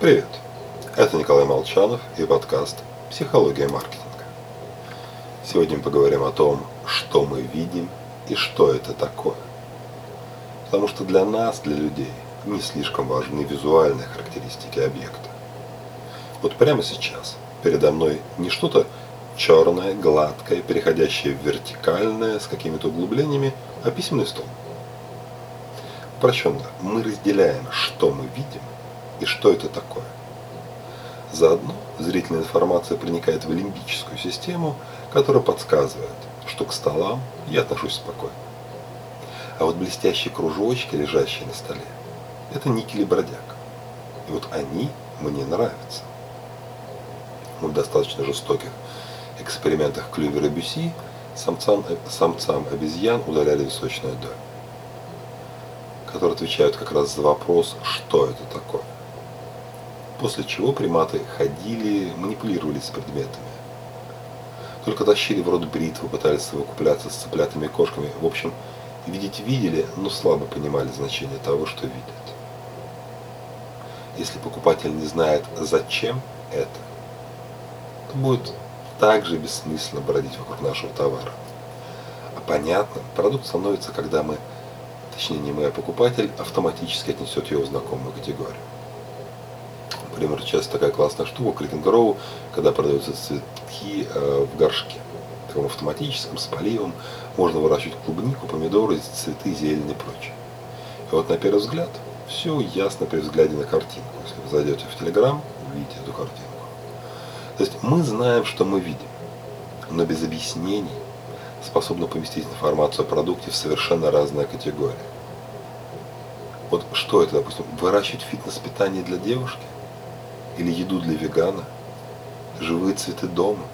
Привет! Это Николай Молчанов и подкаст «Психология маркетинга». Сегодня мы поговорим о том, что мы видим и что это такое. Потому что для нас, для людей, не слишком важны визуальные характеристики объекта. Вот прямо сейчас передо мной не что-то черное, гладкое, переходящее в вертикальное с какими-то углублениями, а письменный стол. Упрощенно, мы разделяем, что мы видим и что это такое. Заодно зрительная информация проникает в лимбическую систему, которая подсказывает, что к столам я отношусь спокойно. А вот блестящие кружочки, лежащие на столе, это никель и бродяг. И вот они мне нравятся. В достаточно жестоких экспериментах Клювера Бюси самцам, самцам обезьян удаляли височную долю которые отвечают как раз за вопрос, что это такое. После чего приматы ходили, манипулировали с предметами. Только тащили в рот бритву, пытались совокупляться с цыплятами и кошками. В общем, видеть видели, но слабо понимали значение того, что видят. Если покупатель не знает, зачем это, то будет также бессмысленно бродить вокруг нашего товара. А понятно, продукт становится, когда мы точнее не мы, а покупатель, автоматически отнесет его в знакомую категорию. Например, часто такая классная штука, кликинг когда продаются цветки э, в горшке, таком автоматическом, с поливом, можно выращивать клубнику, помидоры, цветы, зелень и прочее. И вот на первый взгляд все ясно при взгляде на картинку. Если вы зайдете в Телеграм, увидите эту картинку. То есть мы знаем, что мы видим, но без объяснений способны поместить информацию о продукте в совершенно разные категории. Вот что это, допустим, выращивать фитнес-питание для девушки? Или еду для вегана? Живые цветы дома?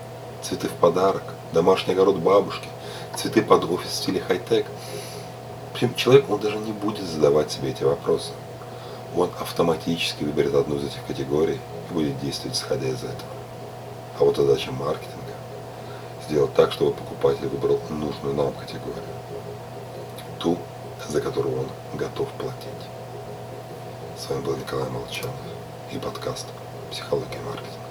Цветы в подарок? Домашний огород бабушки? Цветы под офис в стиле хай-тек? Человек, он даже не будет задавать себе эти вопросы. Он автоматически выберет одну из этих категорий и будет действовать исходя из этого. А вот задача маркетинга сделать так, чтобы покупатель выбрал нужную нам категорию. Ту, за которую он готов платить. С вами был Николай Молчанов и подкаст «Психология маркетинга».